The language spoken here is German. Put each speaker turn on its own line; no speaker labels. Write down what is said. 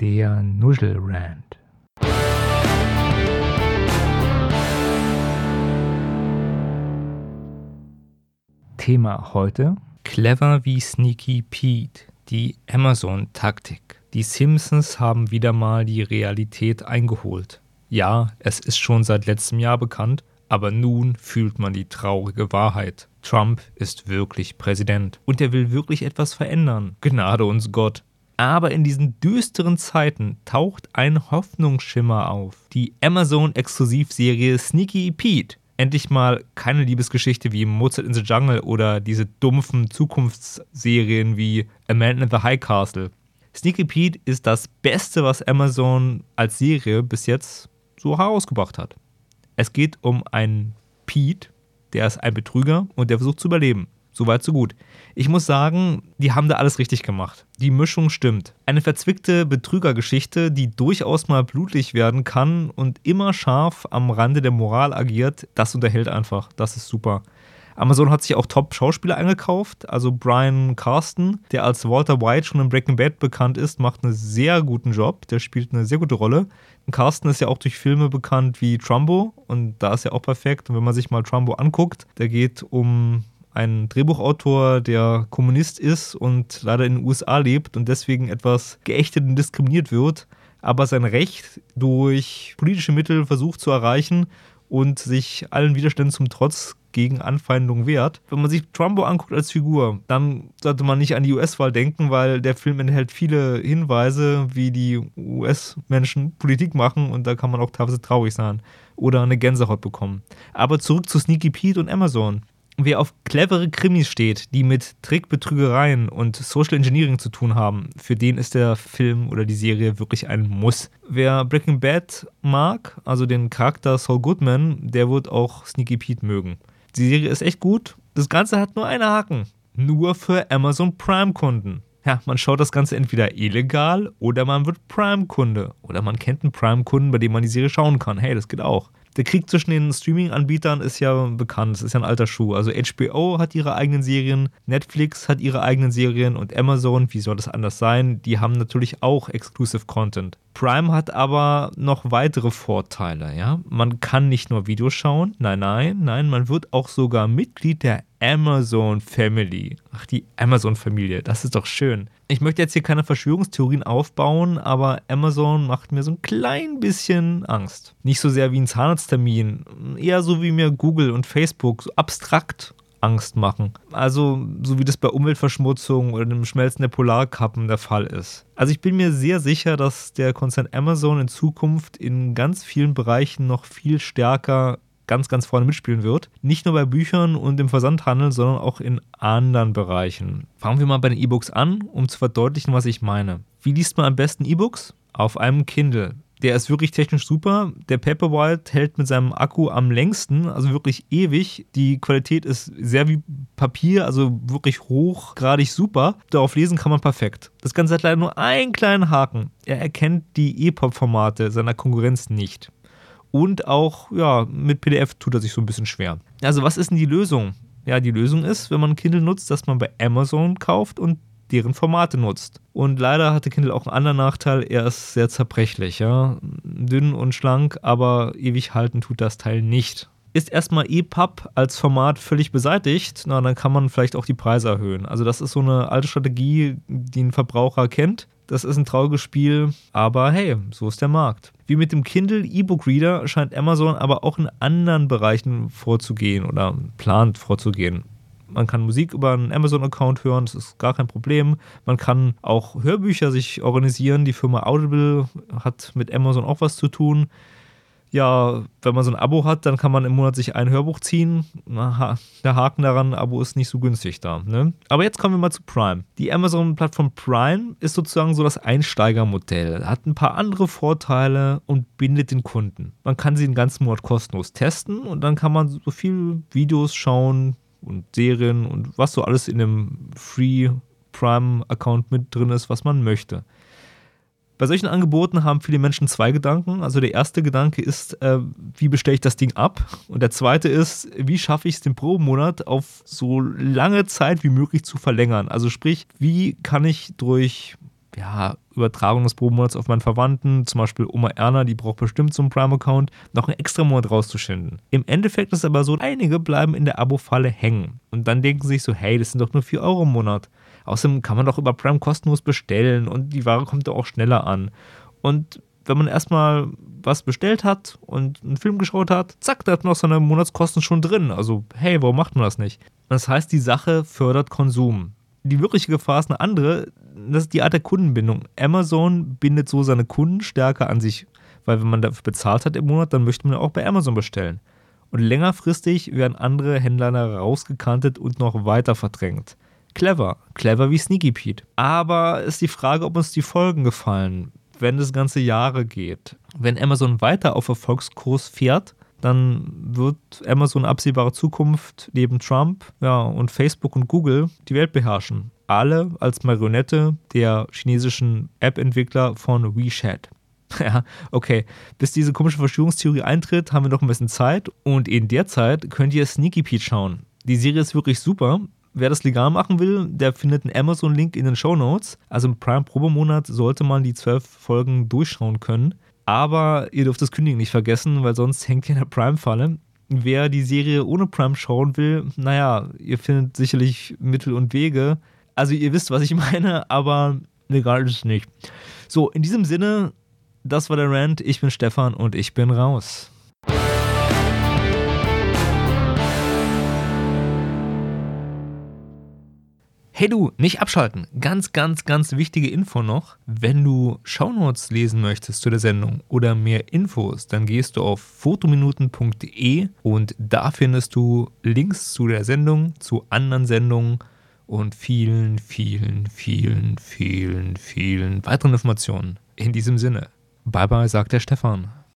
Der Nuschelrand. Thema heute: Clever wie Sneaky Pete, die Amazon-Taktik. Die Simpsons haben wieder mal die Realität eingeholt. Ja, es ist schon seit letztem Jahr bekannt, aber nun fühlt man die traurige Wahrheit. Trump ist wirklich Präsident und er will wirklich etwas verändern. Gnade uns Gott. Aber in diesen düsteren Zeiten taucht ein Hoffnungsschimmer auf. Die Amazon-Exklusivserie Sneaky Pete. Endlich mal keine Liebesgeschichte wie Mozart in the Jungle oder diese dumpfen Zukunftsserien wie A Man in the High Castle. Sneaky Pete ist das Beste, was Amazon als Serie bis jetzt so herausgebracht hat. Es geht um einen Pete, der ist ein Betrüger und der versucht zu überleben. Soweit, so gut. Ich muss sagen, die haben da alles richtig gemacht. Die Mischung stimmt. Eine verzwickte Betrügergeschichte, die durchaus mal blutig werden kann und immer scharf am Rande der Moral agiert, das unterhält einfach. Das ist super. Amazon hat sich auch Top-Schauspieler eingekauft. Also Brian Carsten, der als Walter White schon in Breaking Bad bekannt ist, macht einen sehr guten Job. Der spielt eine sehr gute Rolle. Carsten ist ja auch durch Filme bekannt wie Trumbo und da ist er auch perfekt. Und wenn man sich mal Trumbo anguckt, der geht um ein Drehbuchautor, der Kommunist ist und leider in den USA lebt und deswegen etwas geächtet und diskriminiert wird, aber sein Recht durch politische Mittel versucht zu erreichen und sich allen Widerständen zum Trotz gegen Anfeindungen wehrt. Wenn man sich Trumbo anguckt als Figur, dann sollte man nicht an die US-Wahl denken, weil der Film enthält viele Hinweise, wie die US-Menschen Politik machen und da kann man auch teilweise traurig sein oder eine Gänsehaut bekommen. Aber zurück zu Sneaky Pete und Amazon. Wer auf clevere Krimis steht, die mit Trickbetrügereien und Social Engineering zu tun haben, für den ist der Film oder die Serie wirklich ein Muss. Wer Breaking Bad mag, also den Charakter Saul Goodman, der wird auch Sneaky Pete mögen. Die Serie ist echt gut. Das Ganze hat nur einen Haken. Nur für Amazon Prime-Kunden. Ja, man schaut das Ganze entweder illegal oder man wird Prime-Kunde. Oder man kennt einen Prime-Kunden, bei dem man die Serie schauen kann. Hey, das geht auch der Krieg zwischen den Streaming-Anbietern ist ja bekannt. Es ist ja ein alter Schuh. Also HBO hat ihre eigenen Serien, Netflix hat ihre eigenen Serien und Amazon, wie soll das anders sein, die haben natürlich auch Exclusive Content. Prime hat aber noch weitere Vorteile, ja. Man kann nicht nur Videos schauen, nein, nein, nein, man wird auch sogar Mitglied der Amazon Family. Ach, die Amazon Familie, das ist doch schön. Ich möchte jetzt hier keine Verschwörungstheorien aufbauen, aber Amazon macht mir so ein klein bisschen Angst. Nicht so sehr wie ein Zahnarzttermin, eher so wie mir Google und Facebook so abstrakt Angst machen. Also, so wie das bei Umweltverschmutzung oder dem Schmelzen der Polarkappen der Fall ist. Also, ich bin mir sehr sicher, dass der Konzern Amazon in Zukunft in ganz vielen Bereichen noch viel stärker ganz, ganz vorne mitspielen wird. Nicht nur bei Büchern und im Versandhandel, sondern auch in anderen Bereichen. Fangen wir mal bei den E-Books an, um zu verdeutlichen, was ich meine. Wie liest man am besten E-Books? Auf einem Kindle. Der ist wirklich technisch super. Der Paperwhite hält mit seinem Akku am längsten, also wirklich ewig. Die Qualität ist sehr wie Papier, also wirklich hochgradig super. Darauf lesen kann man perfekt. Das Ganze hat leider nur einen kleinen Haken. Er erkennt die EPUB-Formate seiner Konkurrenz nicht. Und auch, ja, mit PDF tut er sich so ein bisschen schwer. Also, was ist denn die Lösung? Ja, die Lösung ist, wenn man Kindle nutzt, dass man bei Amazon kauft und deren Formate nutzt. Und leider hatte Kindle auch einen anderen Nachteil, er ist sehr zerbrechlich, ja. Dünn und schlank, aber ewig halten tut das Teil nicht. Ist erstmal EPUB als Format völlig beseitigt, na, dann kann man vielleicht auch die Preise erhöhen. Also das ist so eine alte Strategie, die ein Verbraucher kennt. Das ist ein trauriges Spiel, aber hey, so ist der Markt. Wie mit dem Kindle E-Book Reader scheint Amazon aber auch in anderen Bereichen vorzugehen oder plant vorzugehen. Man kann Musik über einen Amazon-Account hören, das ist gar kein Problem. Man kann auch Hörbücher sich organisieren. Die Firma Audible hat mit Amazon auch was zu tun ja, wenn man so ein Abo hat, dann kann man im Monat sich ein Hörbuch ziehen. Der Haken daran, Abo ist nicht so günstig da. Ne? Aber jetzt kommen wir mal zu Prime. Die Amazon-Plattform Prime ist sozusagen so das Einsteigermodell, hat ein paar andere Vorteile und bindet den Kunden. Man kann sie den ganzen Monat kostenlos testen und dann kann man so viele Videos schauen und Serien und was so alles in dem Free Prime-Account mit drin ist, was man möchte. Bei solchen Angeboten haben viele Menschen zwei Gedanken. Also der erste Gedanke ist, äh, wie bestelle ich das Ding ab? Und der zweite ist, wie schaffe ich es den Pro-Monat auf so lange Zeit wie möglich zu verlängern? Also sprich, wie kann ich durch ja, Übertragung des Probenmonats auf meinen Verwandten, zum Beispiel Oma Erna, die braucht bestimmt so einen Prime-Account, noch einen extra Monat rauszuschinden. Im Endeffekt ist es aber so, einige bleiben in der Abo-Falle hängen und dann denken sich so, hey, das sind doch nur 4 Euro im Monat. Außerdem kann man doch über Prime kostenlos bestellen und die Ware kommt ja auch schneller an. Und wenn man erstmal was bestellt hat und einen Film geschaut hat, zack, da hat man auch seine Monatskosten schon drin. Also, hey, warum macht man das nicht? Das heißt, die Sache fördert Konsum. Die wirkliche Gefahr ist eine andere, das ist die Art der Kundenbindung. Amazon bindet so seine Kunden stärker an sich, weil wenn man dafür bezahlt hat im Monat, dann möchte man auch bei Amazon bestellen. Und längerfristig werden andere Händler rausgekantet und noch weiter verdrängt. Clever, clever wie Sneaky Pete. Aber ist die Frage, ob uns die Folgen gefallen wenn das ganze Jahre geht. Wenn Amazon weiter auf Erfolgskurs fährt, dann wird Amazon in absehbarer Zukunft neben Trump ja, und Facebook und Google die Welt beherrschen. Alle als Marionette der chinesischen App-Entwickler von WeChat. Ja, okay. Bis diese komische Verschwörungstheorie eintritt, haben wir noch ein bisschen Zeit. Und in der Zeit könnt ihr Sneaky Pete schauen. Die Serie ist wirklich super. Wer das legal machen will, der findet einen Amazon-Link in den Show Notes. Also im Prime-Probemonat sollte man die zwölf Folgen durchschauen können. Aber ihr dürft das Kündigen nicht vergessen, weil sonst hängt ihr in der Prime-Falle. Wer die Serie ohne Prime schauen will, naja, ihr findet sicherlich Mittel und Wege. Also ihr wisst, was ich meine, aber legal ist es nicht. So, in diesem Sinne, das war der Rant. Ich bin Stefan und ich bin raus. Hey du, nicht abschalten. Ganz, ganz, ganz wichtige Info noch. Wenn du Shownotes lesen möchtest zu der Sendung oder mehr Infos, dann gehst du auf fotominuten.de und da findest du Links zu der Sendung, zu anderen Sendungen und vielen, vielen, vielen, vielen, vielen weiteren Informationen. In diesem Sinne. Bye bye, sagt der Stefan.